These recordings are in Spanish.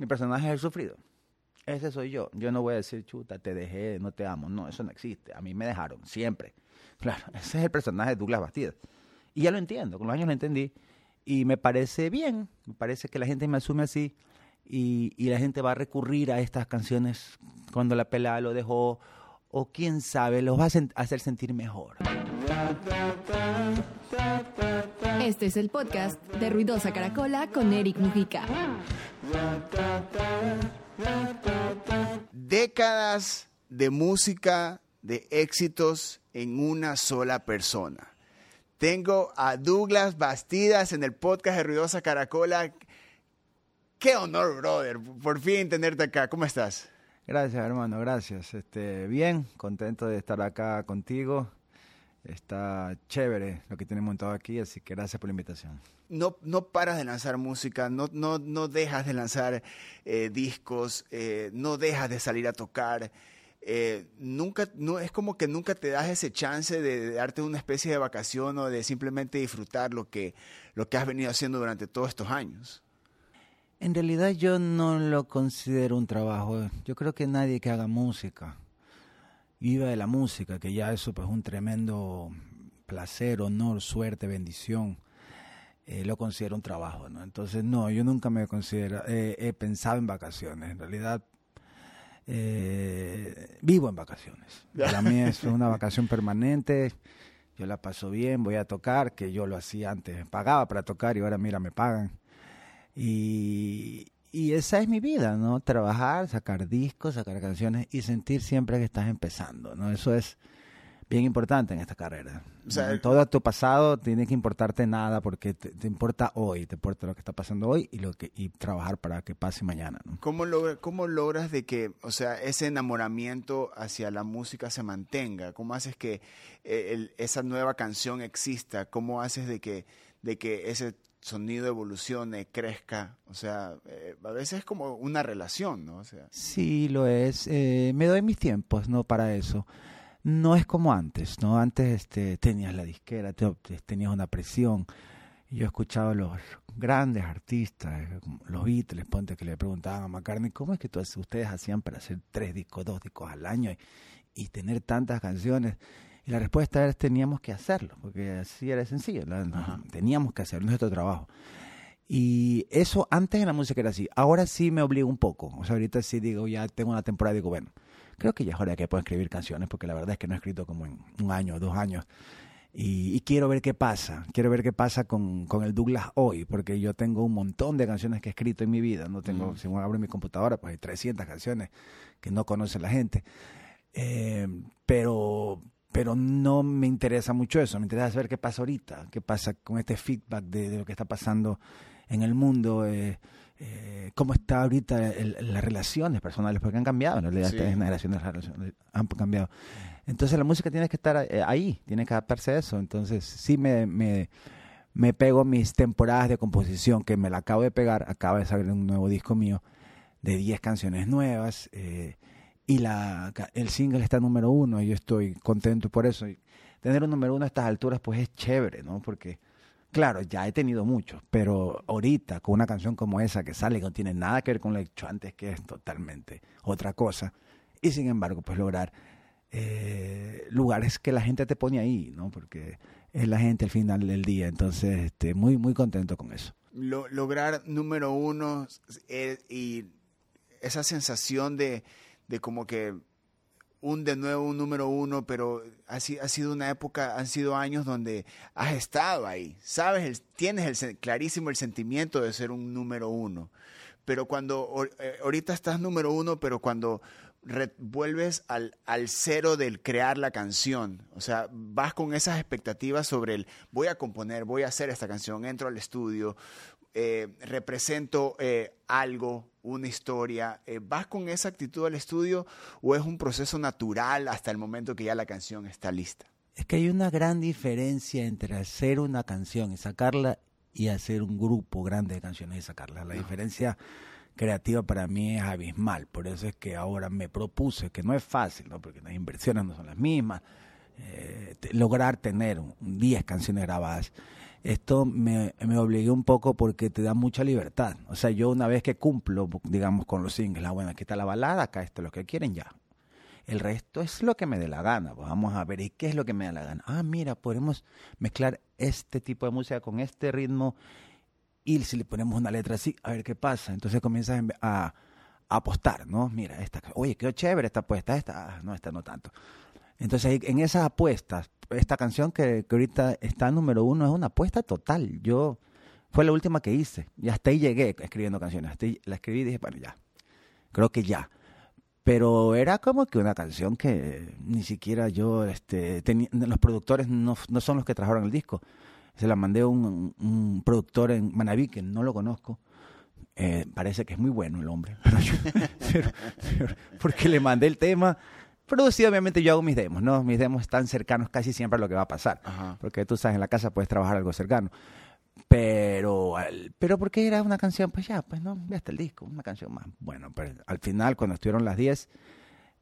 Mi personaje es el sufrido. Ese soy yo. Yo no voy a decir, chuta, te dejé, no te amo. No, eso no existe. A mí me dejaron, siempre. Claro, ese es el personaje de Douglas Bastidas. Y ya lo entiendo, con los años lo entendí. Y me parece bien, me parece que la gente me asume así y, la gente va a recurrir a estas canciones cuando la pelada lo dejó o quién sabe, los va a hacer sentir mejor. Este es el podcast de Ruidosa Caracola con Eric Mujica. Décadas de música, de éxitos en una sola persona. Tengo a Douglas Bastidas en el podcast de Ruidosa Caracola. Qué honor, brother, por fin tenerte acá. ¿Cómo estás? Gracias, hermano, gracias. Este, bien, contento de estar acá contigo. Está chévere lo que tenemos montado aquí, así que gracias por la invitación. No, no paras de lanzar música, no, no, no dejas de lanzar eh, discos, eh, no dejas de salir a tocar. eh, nunca, no, es como que nunca te das ese chance de, de darte una especie de vacación o de simplemente disfrutar lo que, lo que has venido haciendo durante todos estos años. En realidad yo no lo considero un trabajo. Yo creo que nadie que haga música viva de la música, que ya eso pues, es un tremendo placer, honor, suerte, bendición. Eh, lo considero un trabajo, ¿no? Entonces, no, yo nunca me considero, eh, he pensado en vacaciones. En realidad, eh, vivo en vacaciones. Para mí es una vacación permanente. Yo la paso bien, voy a tocar, que yo lo hacía antes, pagaba para tocar y ahora mira, me pagan. Y, y esa es mi vida, ¿no? Trabajar, sacar discos, sacar canciones y sentir siempre que estás empezando, ¿no? Eso es bien importante en esta carrera. O sea, ¿no? Todo tu pasado tiene que importarte nada porque te, te importa hoy, te importa lo que está pasando hoy y lo que y trabajar para que pase mañana, ¿no? ¿Cómo, logra- ¿Cómo logras de que, o sea, ese enamoramiento hacia la música se mantenga? ¿Cómo haces que eh, el- esa nueva canción exista? ¿Cómo haces de que, de que ese sonido evolucione, crezca? O sea, eh, a veces es como una relación, ¿no? O sea, Sí, lo es. Eh, me doy mis tiempos, ¿no? Para eso. No es como antes, ¿no? Antes este, tenías la disquera, te- te- tenías una presión. Yo he escuchado a los grandes artistas, eh, los Beatles, ponte que le preguntaban a McCartney, ¿cómo es que tú- ustedes hacían para hacer tres discos, dos discos al año y, y tener tantas canciones? Y la respuesta es teníamos que hacerlo, porque así era sencillo, teníamos que hacerlo, nuestro trabajo. Y eso antes en la música era así. Ahora sí me obligo un poco. O sea, ahorita sí digo, ya tengo una temporada y digo, bueno, creo que ya es hora de que puedo escribir canciones, porque la verdad es que no he escrito como en un año, dos años. Y, y quiero ver qué pasa. Quiero ver qué pasa con, con el Douglas hoy, porque yo tengo un montón de canciones que he escrito en mi vida. No tengo, si uno abre mi computadora, pues hay 300 canciones que no conoce la gente. Eh, pero pero no me interesa mucho eso, me interesa saber qué pasa ahorita, qué pasa con este feedback de, de lo que está pasando en el mundo, eh, eh, cómo está ahorita el- las relaciones personales, porque han cambiado, en realidad Sí. estas generaciones las relaciones han cambiado. Entonces la música tiene que estar eh, ahí, tiene que adaptarse a eso, entonces sí me, me, me pego mis temporadas de composición, que me la acabo de pegar, acaba de salir un nuevo disco mío de 10 canciones nuevas, eh, y la, el single está número uno y yo estoy contento por eso. Y tener un número uno a estas alturas pues es chévere, ¿no? Porque, claro, ya he tenido muchos, pero ahorita con una canción como esa que sale, que no tiene nada que ver con lo hecho antes, que es totalmente otra cosa, y sin embargo pues lograr eh, lugares que la gente te pone ahí, ¿no? Porque es la gente al final del día, entonces este, muy, muy contento con eso. lo- lograr número uno y esa sensación de, de como que un de nuevo un número uno, pero ha, ha sido una época, han sido años donde has estado ahí, sabes, el- tienes el, clarísimo el sentimiento de ser un número uno, pero cuando eh, ahorita estás número uno, pero cuando vuelves al, al cero del crear la canción, o sea, vas con esas expectativas sobre el voy a componer, voy a hacer esta canción, entro al estudio, eh, represento eh, algo, una historia, eh, ¿vas con esa actitud al estudio o es un proceso natural hasta el momento que ya la canción está lista? Es que hay una gran diferencia entre hacer una canción y sacarla y hacer un grupo grande de canciones y sacarla. La diferencia creativa para mí es abismal. Por eso es que ahora me propuse, que no es fácil, ¿no? porque las inversiones no son las mismas, eh, lograr tener un- 10 canciones grabadas. Esto me, me obligué un poco porque te da mucha libertad. O sea, yo una vez que cumplo, digamos, con los singles, la buena, aquí está la balada, acá está lo que quieren, ya. El resto es lo que me dé la gana. Pues vamos a ver, ¿y qué es lo que me da la gana? Ah, mira, podemos mezclar este tipo de música con este ritmo y si le ponemos una letra así, a ver qué pasa. Entonces comienzas a, a apostar, ¿no? Mira, esta, oye, qué chévere esta apuesta, esta, ah, no, esta no tanto. Entonces, en esas apuestas, esta canción que, que ahorita está número uno es una apuesta total. Yo, fue la última que hice. Y hasta ahí llegué escribiendo canciones. Hasta ahí la escribí y dije, bueno, ya. Creo que ya. Pero era como que una canción que ni siquiera yo, este, los productores no, no son los que trabajaron el disco. Se la mandé a un, un productor en Manaví que no lo conozco. Eh, parece que es muy bueno el hombre. Pero- pero- porque le mandé el tema. Sí, obviamente yo hago mis demos, ¿no? Mis demos están cercanos casi siempre a lo que va a pasar. Ajá. Porque tú sabes, en la casa puedes trabajar algo cercano. Pero, pero porque era una canción, pues ya, pues no, ya está el disco, una canción más. Bueno, pero al final, cuando estuvieron las 10,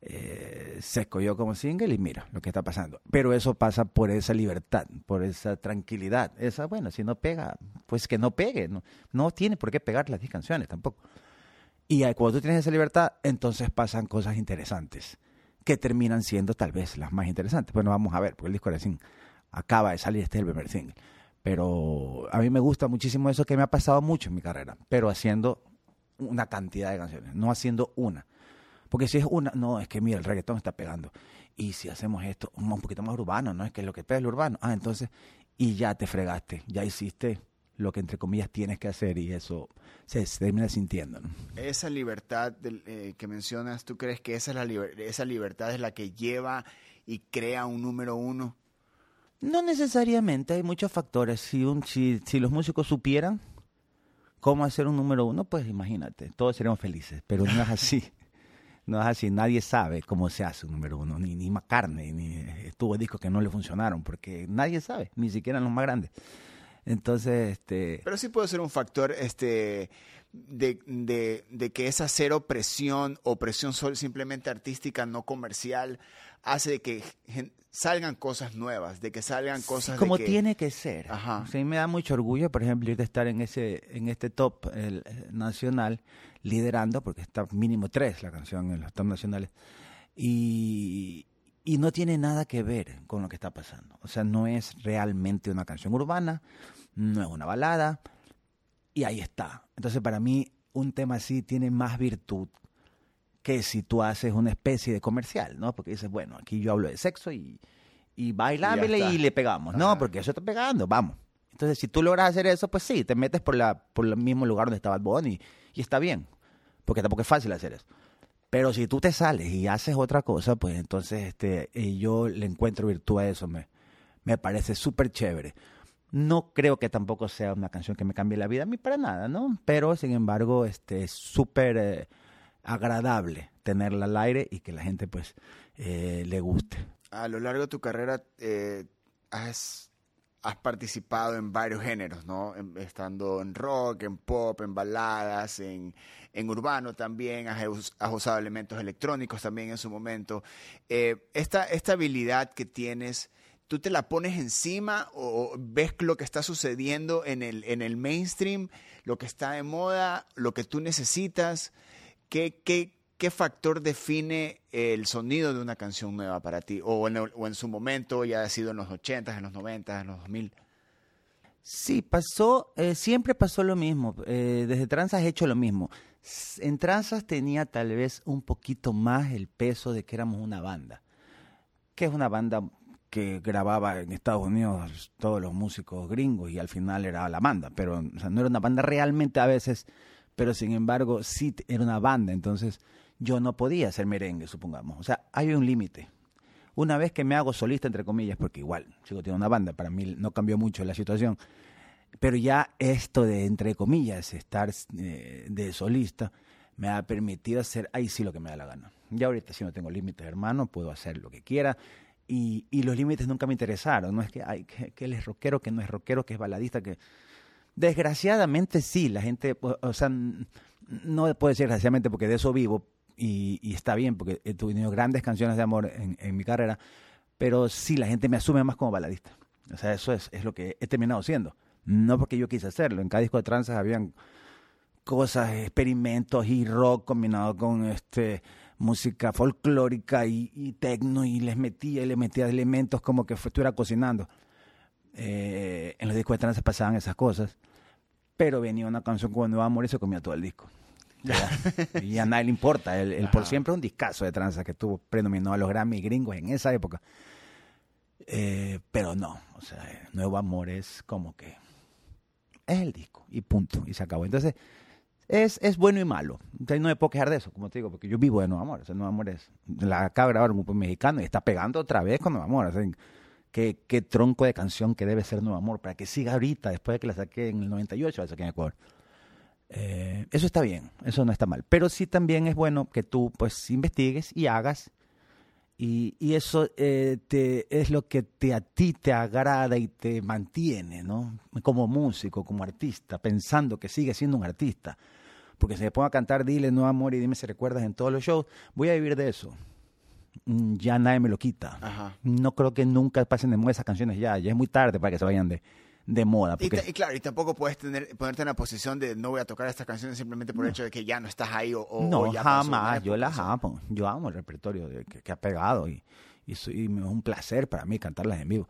eh, se escogió como single y mira lo que está pasando. Pero eso pasa por esa libertad, por esa tranquilidad. Esa, bueno, si no pega, pues que no pegue. No, no tiene por qué pegar las 10 canciones tampoco. Y cuando tú tienes esa libertad, entonces pasan cosas interesantes que terminan siendo tal vez las más interesantes. Bueno, vamos a ver, porque el disco recién acaba de salir, este es el primer single. Pero a mí me gusta muchísimo eso que me ha pasado mucho en mi carrera, pero haciendo una cantidad de canciones, no haciendo una. Porque si es una, no, es que mira, el reggaetón está pegando. Y si hacemos esto, un poquito más urbano, ¿no? Es que lo que pega es urbano. Ah, entonces, y ya te fregaste, ya hiciste lo que entre comillas tienes que hacer y eso se, se termina sintiendo, ¿no? Esa libertad del- eh, que mencionas, ¿tú crees que esa, es la liber- esa libertad es la que lleva y crea un número uno? No necesariamente, hay muchos factores. Si, un, si, si los músicos supieran cómo hacer un número uno, pues imagínate, todos seríamos felices, pero no es así. No es así, nadie sabe cómo se hace un número uno, ni, ni McCartney, ni estuvo discos que no le funcionaron, porque nadie sabe, ni siquiera los más grandes. Entonces, este, Pero sí puede ser un factor este, de, de- de que esa cero presión o presión sol simplemente artística, no comercial, hace de que salgan cosas nuevas, de que salgan cosas como que- tiene que ser. Ajá. Sí, me da mucho orgullo, por ejemplo, ir de estar en ese en este top el, eh, nacional liderando, porque está mínimo tres la canción en los top nacionales y y no tiene nada que ver con lo que está pasando. O sea, no es realmente una canción urbana, no es una balada y ahí está. Entonces, para mí un tema así tiene más virtud que si tú haces una especie de comercial, ¿no? Porque dices, bueno, aquí yo hablo de sexo y, y bailámele y, le pegamos. No, porque eso está pegando, vamos. Entonces, si tú logras hacer eso, pues sí, te metes por, la, por el mismo lugar donde estaba Bad Bunny y está bien, porque tampoco es fácil hacer eso. Pero si tú te sales y haces otra cosa, pues entonces este, eh, yo le encuentro virtud a eso, me, me parece súper chévere. No creo que tampoco sea una canción que me cambie la vida a mí para nada, ¿no? Pero sin embargo, este, es súper eh, agradable tenerla al aire y que la gente pues eh, le guste. a lo largo de tu carrera eh, has, participado en varios géneros, ¿no? Estando en rock, en pop, en baladas, en, en urbano también, has, has usado elementos electrónicos también en su momento. Eh, esta, esta habilidad que tienes, ¿tú te la pones encima o, ves lo que está sucediendo en el, en el mainstream, lo que está de moda, lo que tú necesitas? ¿Qué, qué, qué factor define el sonido de una canción nueva para ti? O en, su momento, ya ha sido en los 80s, en los 90s, en los 2000. Sí, pasó, eh, siempre pasó lo mismo. eh, desde Tranzas he hecho lo mismo. En Tranzas tenía tal vez un poquito más el peso de que éramos una banda. Que es una banda que grababa en Estados Unidos todos los músicos gringos y al final era la banda. Pero o sea, no era una banda realmente a veces, pero sin embargo sí era una banda. Entonces yo no podía hacer merengue, supongamos. O sea, hay un límite. Una vez que me hago solista, entre comillas, porque igual sigo teniendo una banda, para mí no cambió mucho la situación, pero ya esto de, entre comillas, estar eh, de solista, me ha permitido hacer ahí sí lo que me da la gana. Ya ahorita sí no tengo límites, hermano, puedo hacer lo que quiera. Y, y los límites nunca me interesaron. No es que, ay, que, que él es rockero, que no es rockero, que es baladista, que... Desgraciadamente sí, la gente, o, sea, no puedo decir desgraciadamente porque de eso vivo y, y está bien porque he tenido grandes canciones de amor en, en mi carrera, pero sí, la gente me asume más como baladista. O sea, eso es, es lo que he terminado siendo. No porque yo quise hacerlo. En cada disco de tranzas habían cosas, experimentos y rock combinado con este música folclórica y, y tecno y les metía y les metía elementos como que estuviera cocinando. Eh, en los discos de trance pasaban esas cosas, pero venía una canción como Nuevo Amor y se comía todo el disco. y a nadie le importa. El, el por siempre es un discazo de tranza que tuvo prenominado a los Grammy gringos en esa época. Eh, pero no, o sea, Nuevo Amor es como que es el disco y punto, y se acabó. Entonces, es, es bueno y malo. Entonces, no me puedo quejar de eso, como te digo, porque yo vivo de Nuevo Amor. O sea, Nuevo Amor es. La acaba de grabar un grupo mexicano y está pegando otra vez con Nuevo Amor. O sea, qué, qué tronco de canción que debe ser Nuevo Amor para que siga ahorita, después de que la saqué en el 98, la saqué en Ecuador. Eh, eso está bien, eso no está mal. Pero sí también es bueno que tú pues investigues y hagas. Y, y eso eh, te, es lo que te, a ti te agrada y te mantiene, ¿no? Como músico, como artista, pensando que sigue siendo un artista. Porque si me pongo a cantar Dile, no amor y dime si recuerdas en todos los shows, voy a vivir de eso. Mm, Ya nadie me lo quita. Ajá. No creo que nunca pasen de moda esas canciones ya. Ya es muy tarde para que se vayan de, de moda. Y, Porque, ta- y claro, y tampoco puedes tener, ponerte en la posición de no voy a tocar estas canciones simplemente por el hecho de que ya no estás ahí o, o- no, o ya jamás. Yo las amo. Yo amo el repertorio de- que, que ha pegado y, y, soy- y me- es un placer para mí cantarlas en vivo.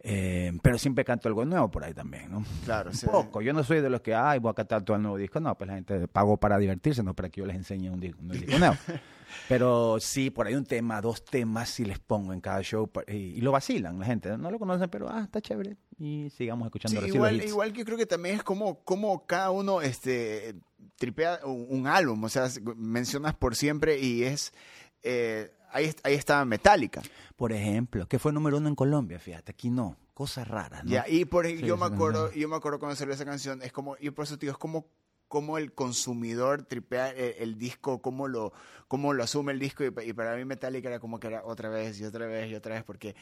Eh, pero siempre canto algo nuevo por ahí también, ¿no? Claro, Un sí. poco. Yo no soy de los que, ay, voy a cantar todo el nuevo disco. No, pues la gente pagó para divertirse, no para que yo les enseñe un disco, un disco nuevo. Pero sí, por ahí un tema, dos temas, sí les pongo en cada show y, y lo vacilan la gente. No lo conocen, pero ah, está chévere. Y sigamos escuchando Sí, igual, hits. igual que creo que también es como, como cada uno este, tripea un, un álbum, o sea, mencionas por siempre y es, eh, ahí, ahí está Metallica. Por ejemplo, que fue número uno en Colombia, fíjate, aquí no. Cosas raras, ¿no? Ya, y por, Sí, yo me acuerdo, yo me acuerdo cuando salió esa canción, es como, y por eso te digo, es como, como el consumidor tripea el, el disco, cómo lo, cómo lo asume el disco, y para mí Metallica era como que era otra vez y otra vez y otra vez, porque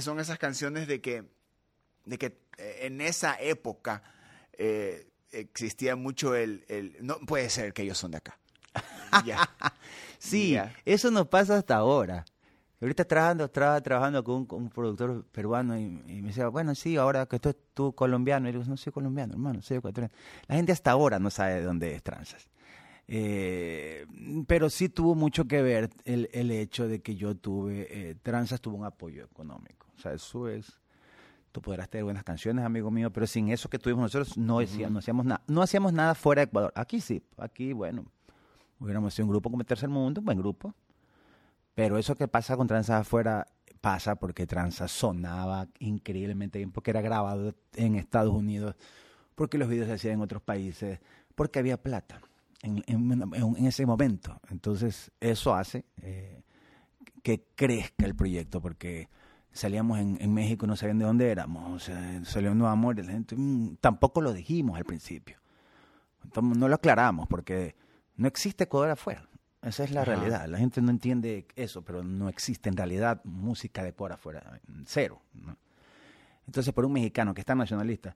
son esas canciones de que, de que eh, en esa época eh, existía mucho el, el, no puede ser que ellos son de acá. Ya. Sí, eso nos pasa hasta ahora. Ahorita trabajando, estaba trabajando con un, con un productor peruano y, y me decía, bueno, sí, ahora que tú, tú colombiano. Y le digo, no soy colombiano, hermano, soy ecuatoriano. La gente hasta ahora no sabe de dónde es Tranzas. Eh, pero sí tuvo mucho que ver el, el hecho de que yo tuve, eh, Tranzas tuvo un apoyo económico. O sea, eso es, tú podrás tener buenas canciones, amigo mío, pero sin eso que tuvimos nosotros no, no hacíamos nada. No hacíamos nada fuera de Ecuador. Aquí sí, aquí, bueno, hubiéramos sido un grupo como Tercer Mundo, un buen grupo. Pero eso que pasa con Tranza afuera pasa porque Tranza sonaba increíblemente bien, porque era grabado en Estados Unidos, porque los videos se hacían en otros países, porque había plata en, en- ese momento. Entonces, eso hace eh, que crezca el proyecto, porque salíamos en, en México no sabían de dónde éramos. O sea, salió un nuevo amor la gente mm, tampoco lo dijimos al principio. No lo aclaramos porque no existe Ecuador afuera. Esa es la Ajá. realidad. La gente no entiende eso, pero no existe en realidad música de por afuera. Cero. ¿no? Entonces, por un mexicano que está nacionalista,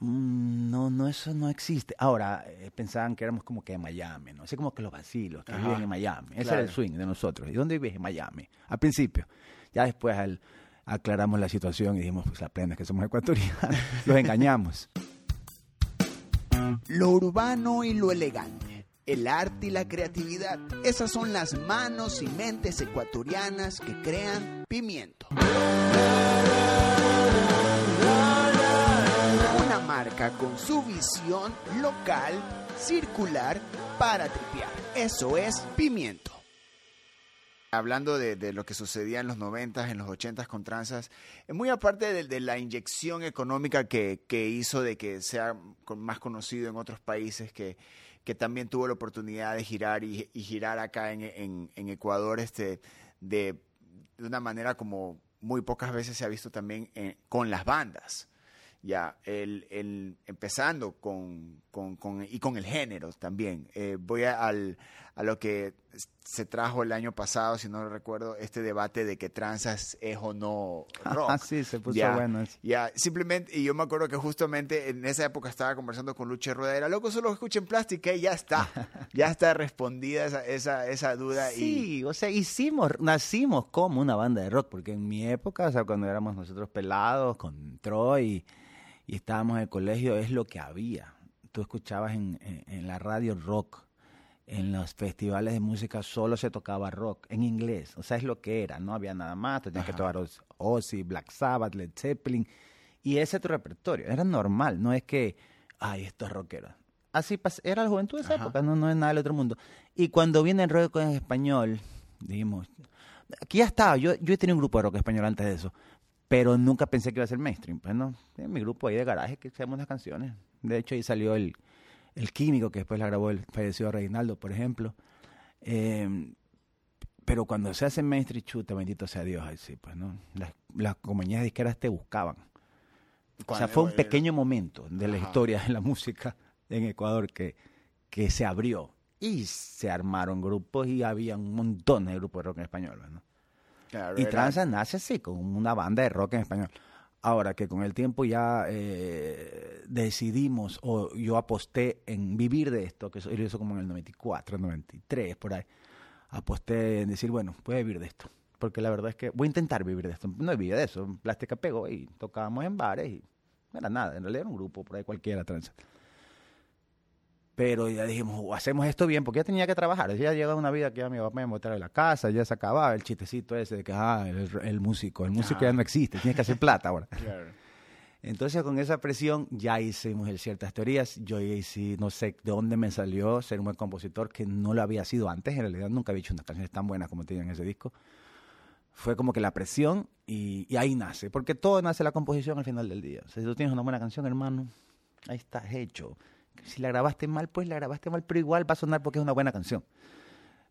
mm, no, no, eso no existe. Ahora, eh, pensaban que éramos como que de Miami, ¿no? Así como que los vacilos, que Ajá. viven en Miami. Ese Claro. era el swing de nosotros. ¿Y dónde vives? En Miami. Al principio. Ya después al- aclaramos la situación y dijimos, pues la plena es que somos ecuatorianos. Los engañamos. Lo urbano y lo elegante, el arte y la creatividad, esas son las manos y mentes ecuatorianas que crean pimiento. Una marca con su visión local, circular, para tripear. Eso es pimiento. hablando de, lo que sucedía en los 90, en los 80 con tranzas, muy aparte de, la inyección económica que, que hizo de que sea más conocido en otros países, que, que también tuvo la oportunidad de girar y, girar acá en, Ecuador este, de, una manera como muy pocas veces se ha visto también eh, con las bandas. Ya, el, empezando con, con- y con el género también. Eh, voy al, a lo que se trajo el año pasado, si no lo recuerdo, este debate de que tranzas es o no rock. Ah, sí, se puso Ya, bueno eso. Ya, simplemente, y yo me acuerdo que justamente en esa época estaba conversando con Luche Rueda, era loco, solo escuchen plástica y ya está, ya está respondida esa, esa, esa duda. y Sí, o sea, hicimos, nacimos como una banda de rock, porque en mi época, o sea, cuando éramos nosotros pelados con Troy y estábamos en el colegio, es lo que había. Tú escuchabas en, en, en la radio rock, en los festivales de música solo se tocaba rock en inglés, o sea, es lo que era, no había nada más, tenías que Ajá. tocar Oz- Ozzy, Black Sabbath, Led Zeppelin, y ese es tu repertorio, era normal, no es que, ay, estos rockeros. Así era la juventud de esa Ajá. época, no, no es nada del otro mundo. Y cuando viene el rock en español, dijimos, aquí ya estaba, yo, yo he tenido un grupo de rock español antes de eso, pero nunca pensé que iba a ser mainstream. Pues no, en mi grupo ahí de garaje que hacemos unas canciones. De hecho, ahí salió el, el Químico, que después la grabó el fallecido Reinaldo, por ejemplo. Eh, pero cuando se hace mainstream, chuta, bendito sea Dios, ahí sí, pues no. Las, las compañías disqueras te buscaban. O sea, fue un pequeño momento de la Ajá. historia de la música en Ecuador que, que se abrió. Y se armaron grupos y había un montón de grupos de rock en español, ¿no? Claro, Y Tranza nace así, con una banda de rock en español. Ahora que con el tiempo ya eh, decidimos, o yo aposté en vivir de esto, que eso hizo como en el 94, 93, por ahí. Aposté en decir, bueno, voy a vivir de esto. Porque la verdad es que voy a intentar vivir de esto. No vivía de eso. Plástica pegó y tocábamos en bares y no era nada. En realidad era un grupo por ahí cualquiera, tranza. Pero ya dijimos, "Oh, hacemos esto bien, porque ya tenía que trabajar. Ya llegaba una vida que ya mi papá me botaba de la casa, ya se acababa el chistecito ese de que, ah, el, el músico, el músico ya no existe, tienes que hacer plata ahora. Claro. Entonces, con esa presión, ya hicimos ciertas teorías. Yo hice, no sé de dónde me salió ser un buen compositor, que no lo había sido antes. En realidad, nunca había hecho unas canciones tan buenas como tienen en ese disco. Fue como que la presión y, y ahí nace, porque todo nace la composición al final del día. O sea, si tú tienes una buena canción, hermano, ahí estás hecho. Si la grabaste mal, pues la grabaste mal, pero igual va a sonar porque es una buena canción.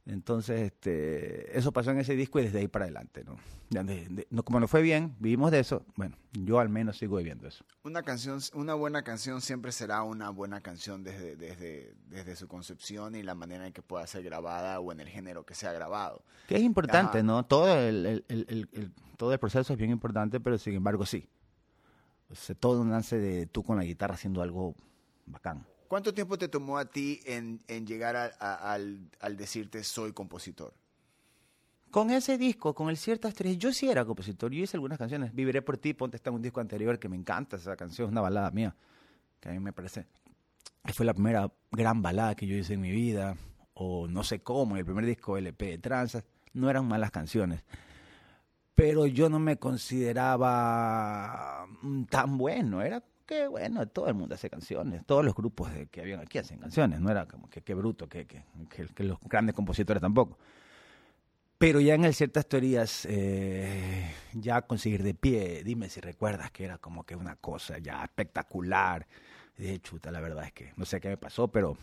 Entonces, este, eso pasó en ese disco y desde ahí para adelante, ¿no? De- de- no como no fue bien, vivimos de eso, bueno, yo al menos sigo viviendo eso. Una canción, una buena canción siempre será una buena canción desde, desde, desde su concepción y la manera en que pueda ser grabada o en el género que sea grabado. Que es importante, Ajá. ¿no? Todo el, el- el- el- el- todo el proceso es bien importante, pero sin embargo sí. O sea, todo nace de tú con la guitarra haciendo algo bacán. ¿Cuánto tiempo te tomó a ti en, en llegar al, al decirte soy compositor? Con ese disco, con el Ciertas Tres, yo sí era compositor. Yo hice algunas canciones. Viviré por ti, ponte está un disco anterior que me encanta. Esa canción es una balada mía, que a mí me parece que fue la primera gran balada que yo hice en mi vida. O no sé cómo, el primer disco LP de Tranzas. No eran malas canciones. Pero yo no me consideraba mm, tan bueno. Era que, bueno, todo el mundo hace canciones. Todos los grupos que habían aquí hacen canciones. No era como que qué bruto, que, que, que- que los grandes compositores tampoco. Pero ya en ciertas teorías, eh, ya conseguir de pie, dime si recuerdas que era como que una cosa ya espectacular. De chuta, la verdad es que no sé qué me pasó, pero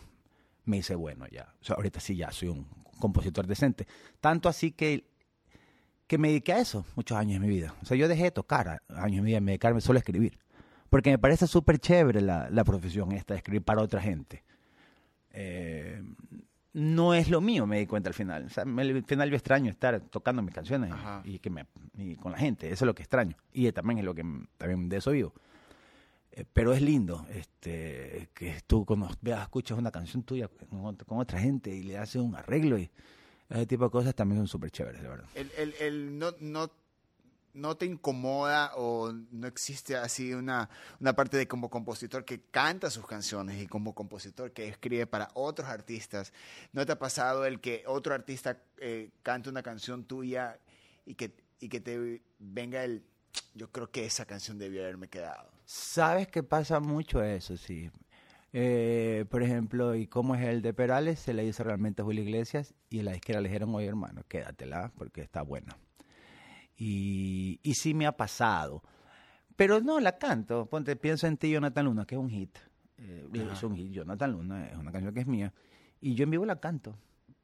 me hice bueno ya. O sea, ahorita sí ya soy un compositor decente. Tanto así que, que me dediqué a eso muchos años de mi vida. O sea, yo dejé de tocar años de mi vida, me dedicarme solo a escribir. Porque me parece súper chévere la, la profesión esta de escribir para otra gente. Eh, no es lo mío, me di cuenta al final. O sea, me- al final yo extraño estar tocando mis canciones y- que me, y con la gente. Eso es lo que extraño. Y también es lo que también de eso vivo. Eh, pero es lindo este, que tú cuando veas, escuchas una canción tuya con, otra- con otra gente y le haces un arreglo y ese tipo de cosas también son súper chéveres, de verdad. El, el- el no, no, no te incomoda o no existe así una, una parte de como compositor que canta sus canciones y como compositor que escribe para otros artistas. ¿No te ha pasado el que otro artista eh, cante una canción tuya y que, y que te venga el... Yo creo que esa canción debió haberme quedado. Sabes que pasa mucho eso, sí. Eh, por ejemplo, ¿y cómo es el de Perales? Se le hizo realmente a Julio Iglesias y la disquera le dijeron, oye hermano, quédatela porque está buena. Y, y sí me ha pasado. Pero no, la canto. Ponte, pienso en ti, Jonathan Luna, que es un hit. Eh, es un hit, Jonathan Luna, es una canción que es mía. Y yo en vivo la canto.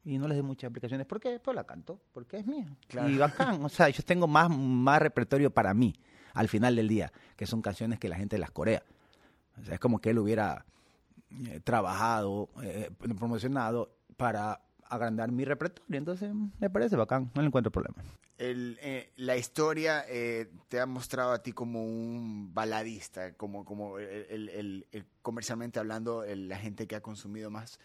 Y no les doy muchas aplicaciones. ¿Por qué? Pues la canto, porque es mía. Claro. Y bacán. O sea, yo tengo más, más repertorio para mí al final del día, que son canciones que la gente las corea. O sea, es como que él hubiera eh, trabajado, eh, promocionado para agrandar mi repertorio. Entonces, me parece bacán, no le encuentro problema. El, eh, la historia eh, te ha mostrado a ti como un baladista, como, como el, el- el- comercialmente hablando, la gente que ha consumido más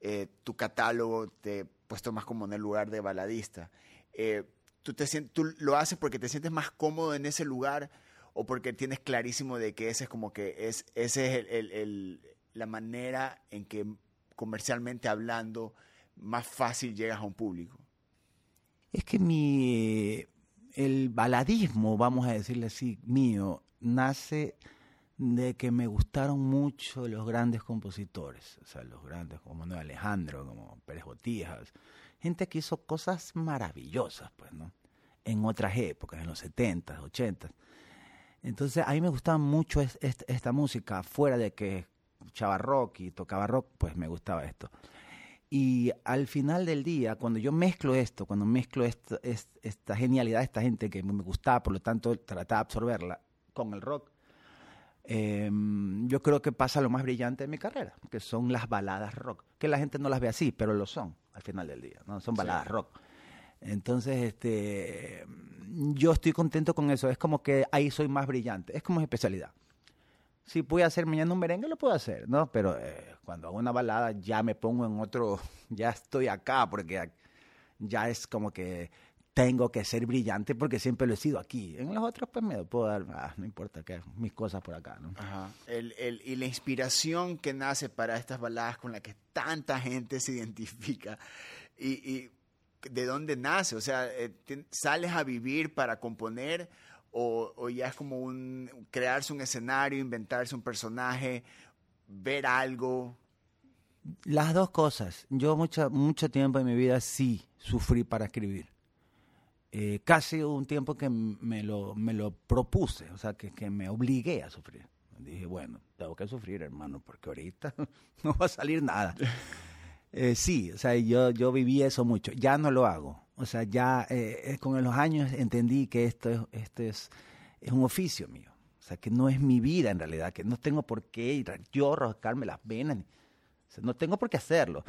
eh, tu catálogo te ha puesto más como en el lugar de baladista. Eh, ¿tú, te ¿Tú lo haces porque te sientes más cómodo en ese lugar o porque tienes clarísimo de que ese es como que es, ese es la manera en que comercialmente hablando más fácil llegas a un público? Es que mi el baladismo, vamos a decirle así, mío, nace de que me gustaron mucho los grandes compositores, o sea, los grandes como Manuel Alejandro, como Pérez Botijas, gente que hizo cosas maravillosas, pues, ¿no? En otras épocas, en los 70, 80. Entonces, a mí me gustaba mucho esta música, fuera de que escuchaba rock y tocaba rock, pues me gustaba esto. Y al final del día, cuando yo mezclo esto, cuando mezclo esta genialidad de esta gente que me gustaba, por lo tanto trataba de absorberla con el rock, em, yo creo que pasa lo más brillante de mi carrera, que son las baladas rock, que la gente no las ve así, pero lo son al final del día, ¿no? Son baladas rock. Entonces, este, yo estoy contento con eso, es como que ahí soy más brillante, es como especialidad si a hacer mañana un merengue, lo puedo hacer, ¿no? Pero eh, cuando hago una balada ya me pongo en otro, ya estoy acá, porque ya es como que tengo que ser brillante porque siempre lo he sido aquí. En los otros, pues me puedo dar, ah, no importa, que mis cosas por acá, ¿no? Ajá. El, el, y la inspiración que nace para estas baladas con las que tanta gente se identifica. Y, y de dónde nace, o sea, eh, sales a vivir para componer o, ya es como un crearse un escenario, inventarse un personaje, ver algo? Las dos cosas. Yo mucho, mucho tiempo en mi vida sí sufrí para escribir. Eh, casi un tiempo que me lo, me lo propuse, o sea, que, que me obligué a sufrir. Dije, bueno, tengo que sufrir, hermano, porque ahorita no va a salir nada. Eh, sí, o sea, yo, yo viví eso mucho. Ya no lo hago. O sea, ya eh, eh, con los años entendí que esto, esto es, es un oficio mío. O sea, que no es mi vida en realidad, que no tengo por qué ir, yo rascarme las venas. O sea, no tengo por qué hacerlo.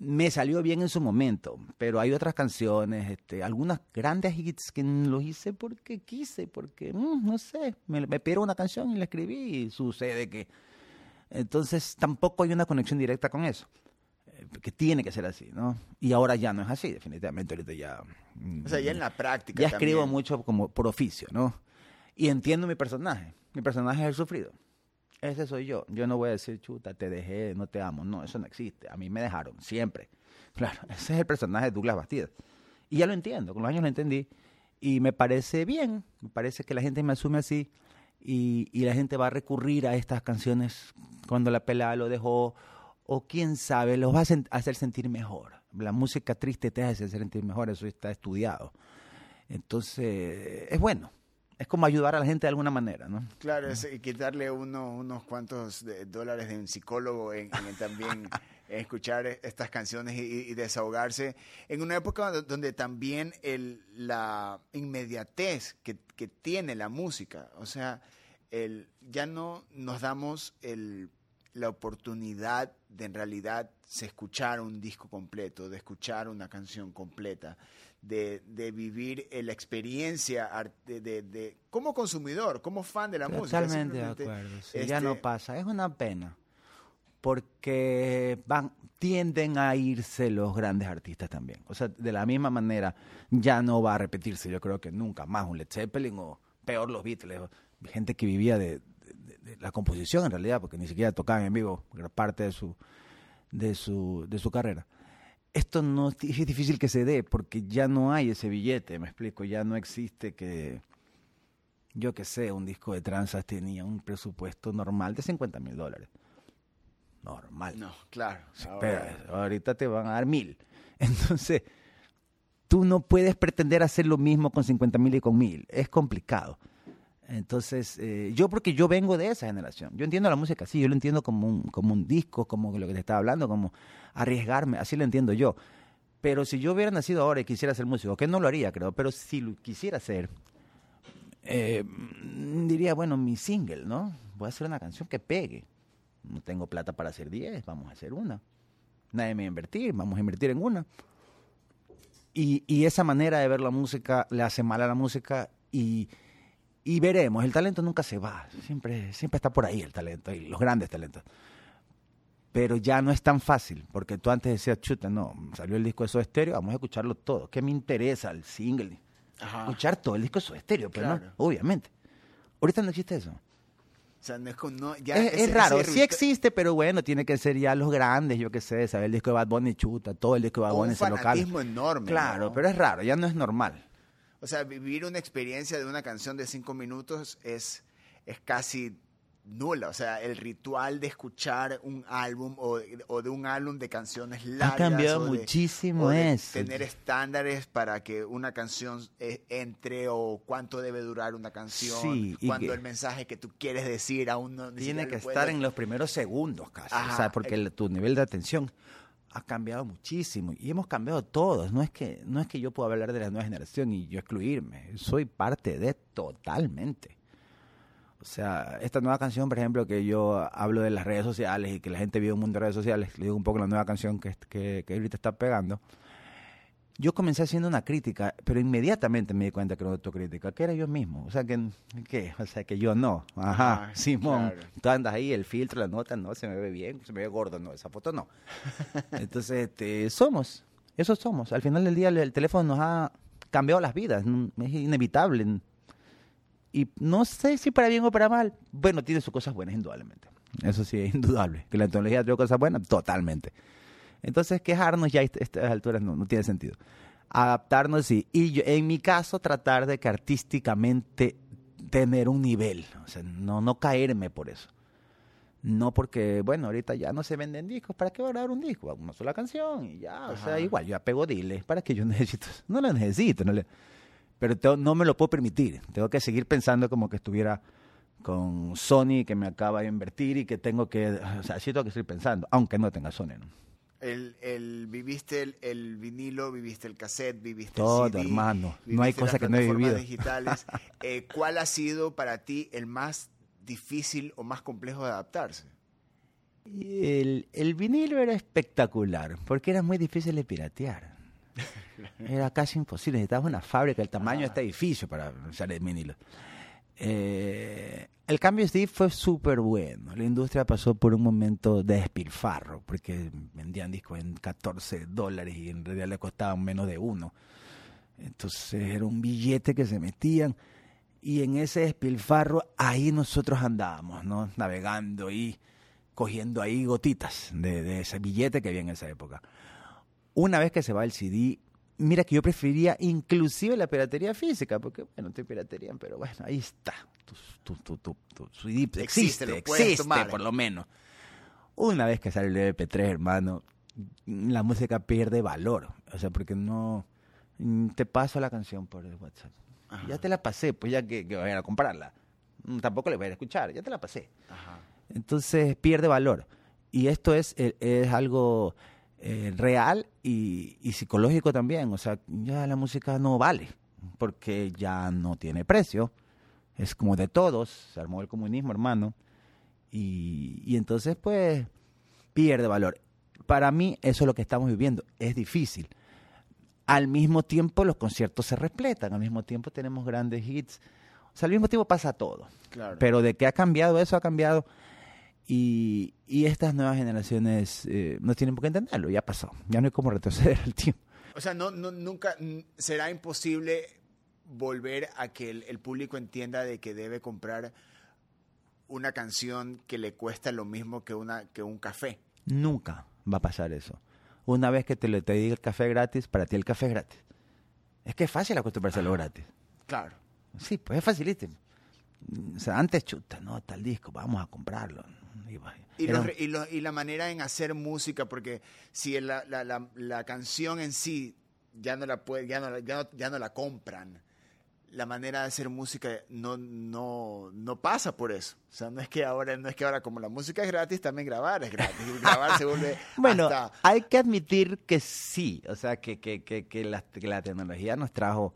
Me salió bien en su momento, pero hay otras canciones, este, algunas grandes hits que los hice porque quise, porque, mm, no sé, me, me una canción y la escribí y sucede que... Entonces tampoco hay una conexión directa con eso que tiene que ser así, ¿no? Y ahora ya no es así, definitivamente, ahorita ya... O sea, ya en la práctica Ya escribo mucho como por oficio, ¿no? Y entiendo mi personaje. Mi personaje es el sufrido. Ese soy yo. Yo no voy a decir, chuta, te dejé, no te amo. No, eso no existe. A mí me dejaron, siempre. Claro, ese es el personaje de Douglas Bastidas. Y ya lo entiendo, con los años lo entendí. Y me parece bien, me parece que la gente me asume así y, y la gente va a recurrir a estas canciones cuando la pelada lo dejó o quién sabe, los va a hacer sentir mejor. La música triste te hace sentir mejor, eso está estudiado. Entonces, es bueno. Es como ayudar a la gente de alguna manera, ¿no? Claro, es, y quitarle uno, unos cuantos dólares de un psicólogo en, también escuchar estas canciones y, desahogarse. En una época donde también el, la inmediatez que, que tiene la música, o sea, el, ya no nos damos el la oportunidad de en realidad se escuchar un disco completo, de escuchar una canción completa, de, vivir la experiencia de, de, como consumidor, como fan de la música. Totalmente de acuerdo. Ya no este pasa. Es una pena. Porque van, tienden a irse los grandes artistas también. O sea, de la misma manera, ya no va a repetirse, yo creo que nunca más un Led Zeppelin o peor los Beatles. Gente que vivía de, la composición en realidad, porque ni siquiera tocaban en vivo parte de su, de su, de su carrera. Esto no es difícil que se dé porque ya no hay ese billete, me explico, ya no existe que, yo que sé, un disco de tranzas tenía un presupuesto normal de 50 mil dólares. Normal. No, claro. Ahora... ahorita te van a dar mil. Entonces, tú no puedes pretender hacer lo mismo con 50 mil y con mil. Es complicado. Entonces, eh, yo porque yo vengo de esa generación, yo entiendo la música así, yo lo entiendo como un, como un disco, como lo que te estaba hablando, como arriesgarme, así lo entiendo yo. Pero si yo hubiera nacido ahora y quisiera ser músico, que no lo haría, creo, pero si lo quisiera hacer, eh, diría, bueno, mi single, ¿no? Voy a hacer una canción que pegue. No tengo plata para hacer 10, vamos a hacer una. Nadie me va a invertir, vamos a invertir en una. Y, y esa manera de ver la música le hace mal a la música y y veremos, el talento nunca se va, siempre, siempre está por ahí el talento, y los grandes talentos. Pero ya no es tan fácil, porque tú antes decías, chuta, no, salió el disco de Soda Estéreo, vamos a escucharlo todo. ¿Qué me interesa el single? Escuchar todo el disco de Soda Estéreo, pero no, obviamente. Ahorita no existe eso. O sea, no es, con- no, ya es, ese- es raro, ese sí existe, pero bueno, tiene que ser ya los grandes, yo qué sé, saber el disco de Bad Bunny chuta, todo el disco de Bad Bunny un es local. enorme. Claro, ¿no? pero es raro, ya no es normal. O sea, vivir una experiencia de una canción de cinco minutos es, es casi nula. O sea, el ritual de escuchar un álbum o, o de un álbum de canciones largas. cambiado o de- muchísimo o de eso. Tener estándares para que una canción eh, entre o cuánto debe durar una canción. Sí, cuando el mensaje que tú quieres decir aún no Tiene que puedes estar en los primeros segundos casi, o sea, porque el- tu nivel de atención ha cambiado muchísimo y hemos cambiado todos. No es que no es que yo pueda hablar de la nueva generación y yo excluirme. Soy parte de totalmente. O sea, esta nueva canción, por ejemplo, que yo hablo de las redes sociales y que la gente vive un mundo de redes sociales, le digo un poco la nueva canción que, que, que ahorita está pegando. Yo comencé haciendo una crítica, pero inmediatamente me di cuenta que era autocrítica, que era yo mismo. O sea, que, ¿qué? O sea, que yo no. Ajá, Ajá, Simón, claro. tú andas ahí, el filtro, la nota, no, se me ve bien, se me ve gordo, no, esa foto no. Entonces, este, somos, eso somos. Al final del día el, el teléfono nos ha cambiado las vidas, es inevitable. Y no sé si para bien o para mal. Bueno, tiene sus cosas buenas, indudablemente. Eso sí, es indudable. Que la tecnología tiene cosas buenas, totalmente. Entonces, quejarnos ya a est- estas alturas no, no tiene sentido. Adaptarnos, sí. Y yo, en mi caso, tratar de que artísticamente tener un nivel. O sea, no, no caerme por eso. No porque, bueno, ahorita ya no se venden discos. ¿Para qué voy a grabar un disco? Una sola canción y ya. O sea, igual, yo ya pego dile. ¿Para qué yo necesito? No lo necesito. No le- pero no me lo puedo permitir. Tengo que seguir pensando como que estuviera con Sony, que me acaba de invertir y que tengo que, o sea, sí tengo que seguir pensando, aunque no tenga Sony. ¿no? El, el, viviste el, el vinilo, viviste el cassette, viviste Todo, el CD, hermano. No hay cosa que no he vivido. digitales. Eh, ¿Cuál ha sido para ti el más difícil o más complejo de adaptarse? El, el vinilo era espectacular, porque era muy difícil de piratear. Era casi imposible, necesitabas una fábrica del tamaño de este edificio para usar el vinilo. Eh, el cambio CD fue súper bueno. La industria pasó por un momento de despilfarro, porque vendían discos en 14 dólares y en realidad le costaban menos de uno. Entonces era un billete que se metían y en ese despilfarro ahí nosotros andábamos, ¿no? Navegando y cogiendo ahí gotitas de, de ese billete que había en esa época. Una vez que se va el CD, mira que yo prefería inclusive la piratería física, porque bueno, estoy piratería, pero bueno, ahí está. Tu, tu, tu, existe, Existe, lo puedes existe tomar. por lo menos. Una vez que sale el MP3, hermano, la música pierde valor. O sea, porque no... mm, Te paso la canción por el WhatsApp. Ajá. Ya te la pasé, pues ya que, que vayan a comprarla. Mm, Tampoco le voy a ir a escuchar, ya te la pasé. Ajá. Entonces pierde valor. Y esto es, eh, es algo eh, real y, y psicológico también. O sea, ya la música no vale porque ya no tiene precio. Es como de todos. Se armó el comunismo, hermano. Y, y entonces, pues, pierde valor. Para mí, eso es lo que estamos viviendo. Es difícil. Al mismo tiempo, los conciertos se repletan. Al mismo tiempo, tenemos grandes hits. O sea, al mismo tiempo pasa todo. Claro. Pero de que ha cambiado eso, ha cambiado. Y, y estas nuevas generaciones eh, no tienen por qué entenderlo, ya pasó. Ya no hay como retroceder el tiempo. O sea, no, no, nunca será imposible volver a que el, el público entienda de que debe comprar una canción que le cuesta lo mismo que, una, que un café. Nunca va a pasar eso. Una vez que te, lo, te diga el café gratis, para ti el café es gratis. Es que es fácil acostumbrarse a lo gratis. Claro. Sí, pues es facilísimo. O sea, antes chuta, no, tal disco, vamos a comprarlo. Y, los y, y la manera en hacer música, porque si la, la, la, la canción en sí ya no la puede, ya no ya no, ya no la compran, la manera de hacer música no, no, no pasa por eso. O sea, no es que ahora, no es que ahora como la música es gratis, también grabar es gratis. Grabar se vuelve Bueno, hasta hay que admitir que sí, o sea, que, que, que, que, la, que la tecnología nos trajo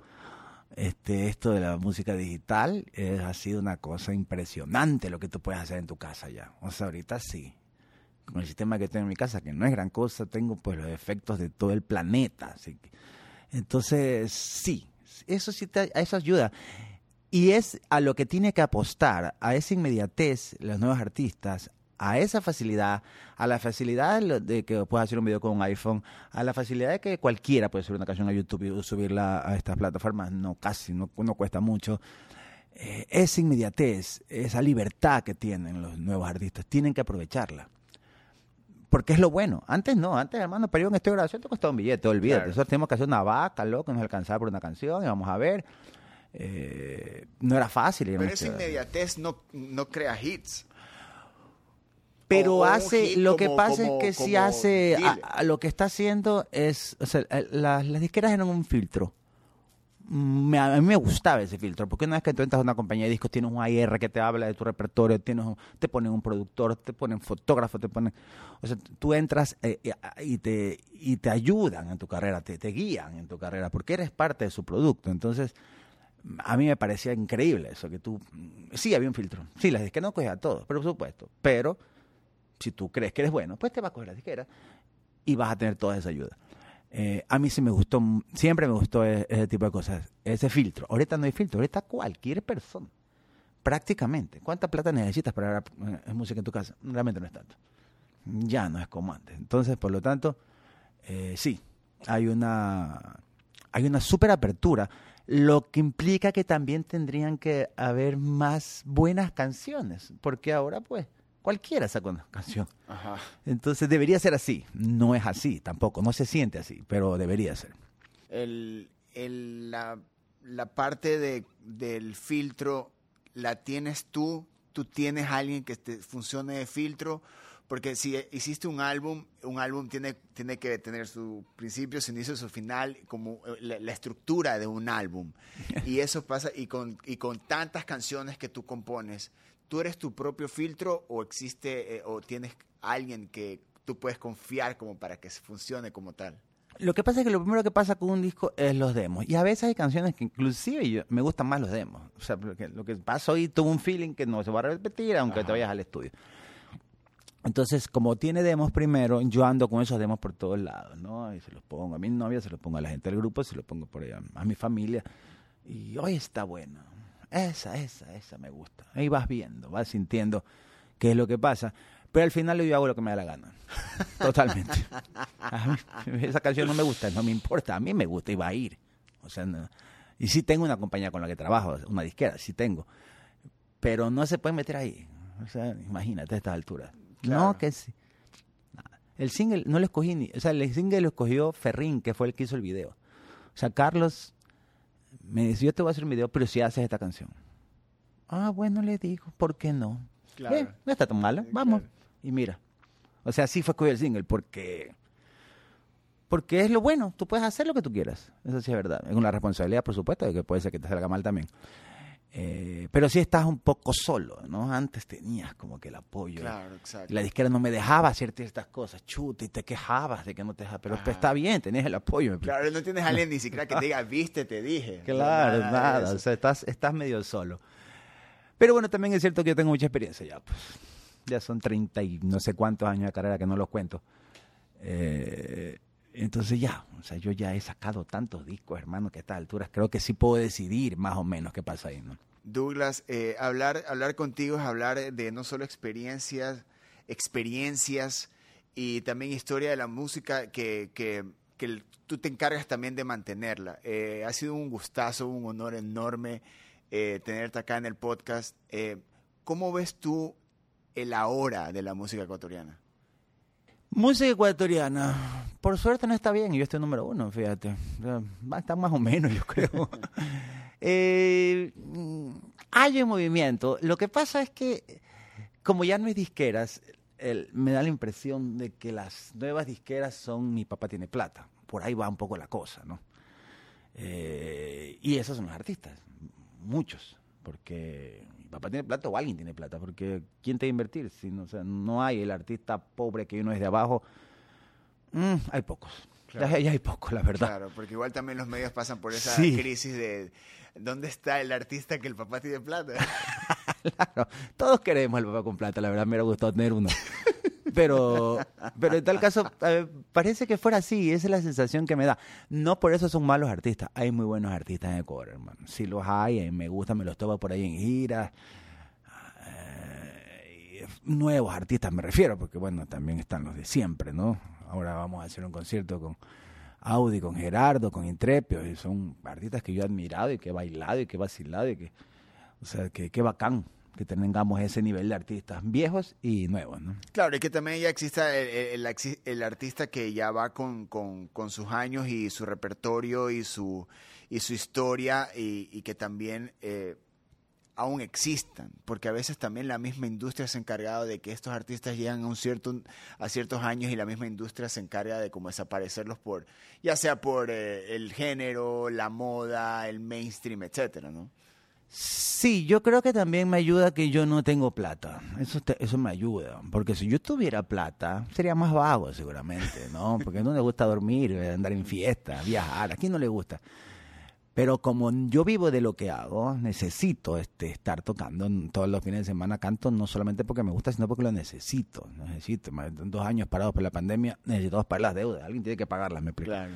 este, esto de la música digital, eh, ha sido una cosa impresionante lo que tú puedes hacer en tu casa ya. O sea, ahorita sí. Con el sistema que tengo en mi casa, que no es gran cosa, tengo pues los efectos de todo el planeta. Así que, entonces, sí, eso sí te, eso ayuda. Y es a lo que tiene que apostar, a esa inmediatez, los nuevos artistas, a esa facilidad, a la facilidad de, que puedas hacer un video con un iPhone, a la facilidad de que cualquiera puede subir una canción a YouTube y subirla a estas plataformas, no casi, no, no cuesta mucho. eh, esa inmediatez, esa libertad que tienen los nuevos artistas, tienen que aprovecharla. Porque es lo bueno. Antes no, antes, hermano, para ir a un estudio de grabación te costaba un billete, olvídate. Claro. Nosotros teníamos que hacer una vaca, loco, nos alcanzaba por una canción, y vamos a ver. Eh, no era fácil. ir a Pero esa inmediatez no, no crea hits. pero o- hace lo que como- pasa como- es que si hace a- Dile. a lo que está haciendo es o sea, las, las disqueras eran un filtro me- a mí me gustaba ese filtro porque una vez que tú entras a una compañía de discos tienes un AR que te habla de tu repertorio tienes un- te ponen un productor te ponen fotógrafo te ponen o sea tú entras eh, eh, y te y te ayudan en tu carrera te, te guían en tu carrera porque eres parte de su producto entonces a mí me parecía increíble eso, que tú... Sí, había un filtro. Sí, las disqueras no cogían a todos, por supuesto. Pero si tú crees que eres bueno, pues te vas a coger la disquera y vas a tener toda esa ayuda. Eh, a mí sí me gustó, siempre me gustó e- ese tipo de cosas, ese filtro. Ahorita no hay filtro, ahorita cualquier persona, prácticamente. ¿Cuánta plata necesitas para grabar eh, música en tu casa? Realmente no es tanto. Ya no es como antes. Entonces, por lo tanto, eh, sí, hay una, hay una super apertura, lo que implica que también tendrían que haber más buenas canciones, porque ahora pues cualquiera saca una canción. Ajá. Entonces debería ser así, no es así tampoco, no se siente así, pero debería ser. El, el- la, la parte de, del filtro la tienes tú, tú tienes a alguien que te funcione de filtro, porque si hiciste un álbum, un álbum tiene, tiene que tener su principio, su inicio, su final, como eh, la, la estructura de un álbum. Y eso pasa, y con, y con tantas canciones que tú compones, ¿tú eres tu propio filtro o existe, eh, o tienes alguien que tú puedes confiar como para que funcione como tal? Lo que pasa es que lo primero que pasa con un disco es los demos. Y a veces hay canciones que inclusive yo, me gustan más los demos. O sea, lo que pasó hoy tuvo un feeling que no se va a repetir aunque te vayas al estudio. Entonces, como tiene demos primero, yo ando con esos demos por todos lados, ¿no? Y se los pongo a mi novia, se los pongo a la gente del grupo, se los pongo por allá a mi familia. Y hoy está bueno. Esa, esa, esa me gusta. Ahí vas viendo, vas sintiendo qué es lo que pasa. Pero al final yo hago lo que me da la gana. Totalmente. A mí, esa canción no me gusta, no me importa. A mí me gusta y va a ir. O sea, no- y sí tengo una compañía con la que trabajo, una disquera, sí tengo. Pero no se puede meter ahí. O sea, imagínate a estas alturas. Claro. No, que sí. El single no lo escogí ni. O sea, el single lo escogió Ferrín, que fue el que hizo el video. O sea, Carlos me dice: Yo te voy a hacer un video, pero si haces esta canción. Ah, bueno, le digo, ¿por qué no? Claro. No está tan mala, vamos. claro. Y mira. O sea, sí fue escoger el single, porque. Porque es lo bueno, tú puedes hacer lo que tú quieras. Eso sí es verdad. Es una responsabilidad, por supuesto, de que puede ser que te salga mal también. Eh, pero sí estás un poco solo, ¿no? Antes tenías como que el apoyo. Claro, exacto. La disquera no me dejaba hacer estas cosas, chuta, y te quejabas de que no te dejaba. Pero pues, está bien, tenés el apoyo. Claro, no tienes a alguien ni siquiera que te diga, viste, te dije. Claro, nada, eso. o sea, estás, estás medio solo. Pero bueno, también es cierto que yo tengo mucha experiencia ya, pues. Ya son 30 y no sé cuántos años de carrera que no los cuento. Eh, entonces ya, o sea, yo ya he sacado tantos discos, hermano, que a estas alturas creo que sí puedo decidir más o menos qué pasa ahí, ¿no? Douglas, eh, hablar, hablar contigo es hablar de no solo experiencias, experiencias y también historia de la música que, que, que tú te encargas también de mantenerla. Eh, ha sido un gustazo, un honor enorme eh, tenerte acá en el podcast. Eh, ¿Cómo ves tú el ahora de la música ecuatoriana? Música ecuatoriana, por suerte no está bien, y yo estoy número uno, fíjate. Va a estar más o menos, yo creo. Eh, hay un movimiento. Lo que pasa es que, como ya no hay disqueras, el- me da la impresión de que las nuevas disqueras son mi papá tiene plata. Por ahí va un poco la cosa, ¿no? Eh, y esos son los artistas, muchos, porque mi papá tiene plata o alguien tiene plata, porque ¿quién te va a invertir? Si no, o sea, no hay el artista pobre que uno es de abajo, mm, hay pocos, Claro. ya, ya hay pocos, la verdad. Claro, porque igual también los medios pasan por esa Sí. crisis de ¿dónde está el artista que el papá tiene plata? Claro, todos queremos al papá con plata, la verdad me hubiera gustado tener uno. Pero, pero en tal caso, parece que fuera así, esa es la sensación que me da. No por eso son malos artistas, hay muy buenos artistas en Ecuador, hermano. Si los hay, eh, me gustan, me los tomo por ahí en giras. Eh, nuevos artistas me refiero, porque bueno, también están los de siempre, ¿no? Ahora vamos a hacer un concierto con Audi, con Gerardo, con Intrepio, y son artistas que yo he admirado y que he bailado y que he vacilado y que O sea, que qué bacán que tengamos ese nivel de artistas viejos y nuevos, ¿no? Claro, y que también ya exista el, el, artista que ya va con, con, sus años y su repertorio y su, y su historia y, y que también... Eh, aún existan, porque a veces también la misma industria se ha encargado de que estos artistas llegan a un cierto a ciertos años y la misma industria se encarga de como desaparecerlos por ya sea por eh, el género, la moda, el mainstream, etcétera, ¿no? Sí, yo creo que también me ayuda que yo no tengo plata. Eso eso me ayuda, porque si yo tuviera plata sería más vago seguramente, ¿no? Porque no le gusta dormir, andar en fiesta, viajar, a quién no le gusta. Pero como yo vivo de lo que hago, necesito este, estar tocando todos los fines de semana. Canto no solamente porque me gusta, sino porque lo necesito. Necesito. Dos años parados por la pandemia, necesito pagar las deudas. Alguien tiene que pagarlas, me explico. Claro.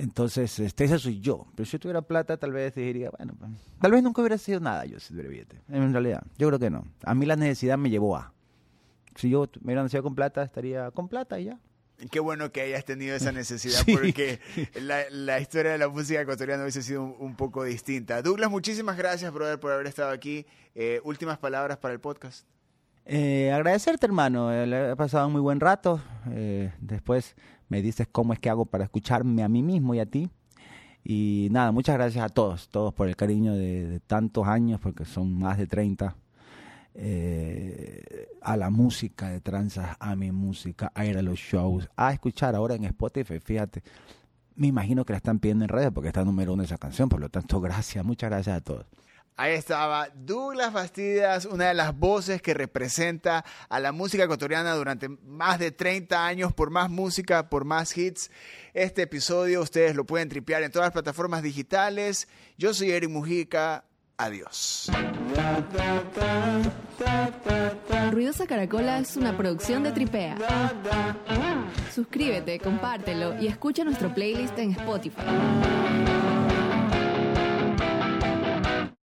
Entonces, este, ese soy yo. Pero si yo tuviera plata, tal vez diría, bueno, pues, tal vez nunca hubiera sido nada yo si tuviera billete. En realidad, yo creo que no. A mí la necesidad me llevó a. Si yo me hubiera nacido con plata, estaría con plata y ya. Qué bueno que hayas tenido esa necesidad porque la, historia de la música ecuatoriana hubiese sido un, poco distinta. Douglas, muchísimas gracias, brother, por haber estado aquí. Eh, últimas palabras para el podcast. Eh, agradecerte, hermano. Eh, he pasado un muy buen rato. después me dices cómo es que hago para escucharme a mí mismo y a ti. Y nada, muchas gracias a todos, todos por el cariño de, de tantos años, porque son más de 30 eh, a la música de tranzas, a mi música, a ir a los shows, a escuchar ahora en Spotify, fíjate. Me imagino que la están pidiendo en redes porque está número uno esa canción, por lo tanto, gracias, muchas gracias a todos. Ahí estaba Douglas Bastidas, una de las voces que representa a la música ecuatoriana durante más de 30 años, por más música, por más hits. Este episodio ustedes lo pueden tripear en todas las plataformas digitales. Yo soy Eric Mujica, Adiós. Ruidosa Caracola es una producción de Tripea. Suscríbete, compártelo y escucha nuestro playlist en Spotify.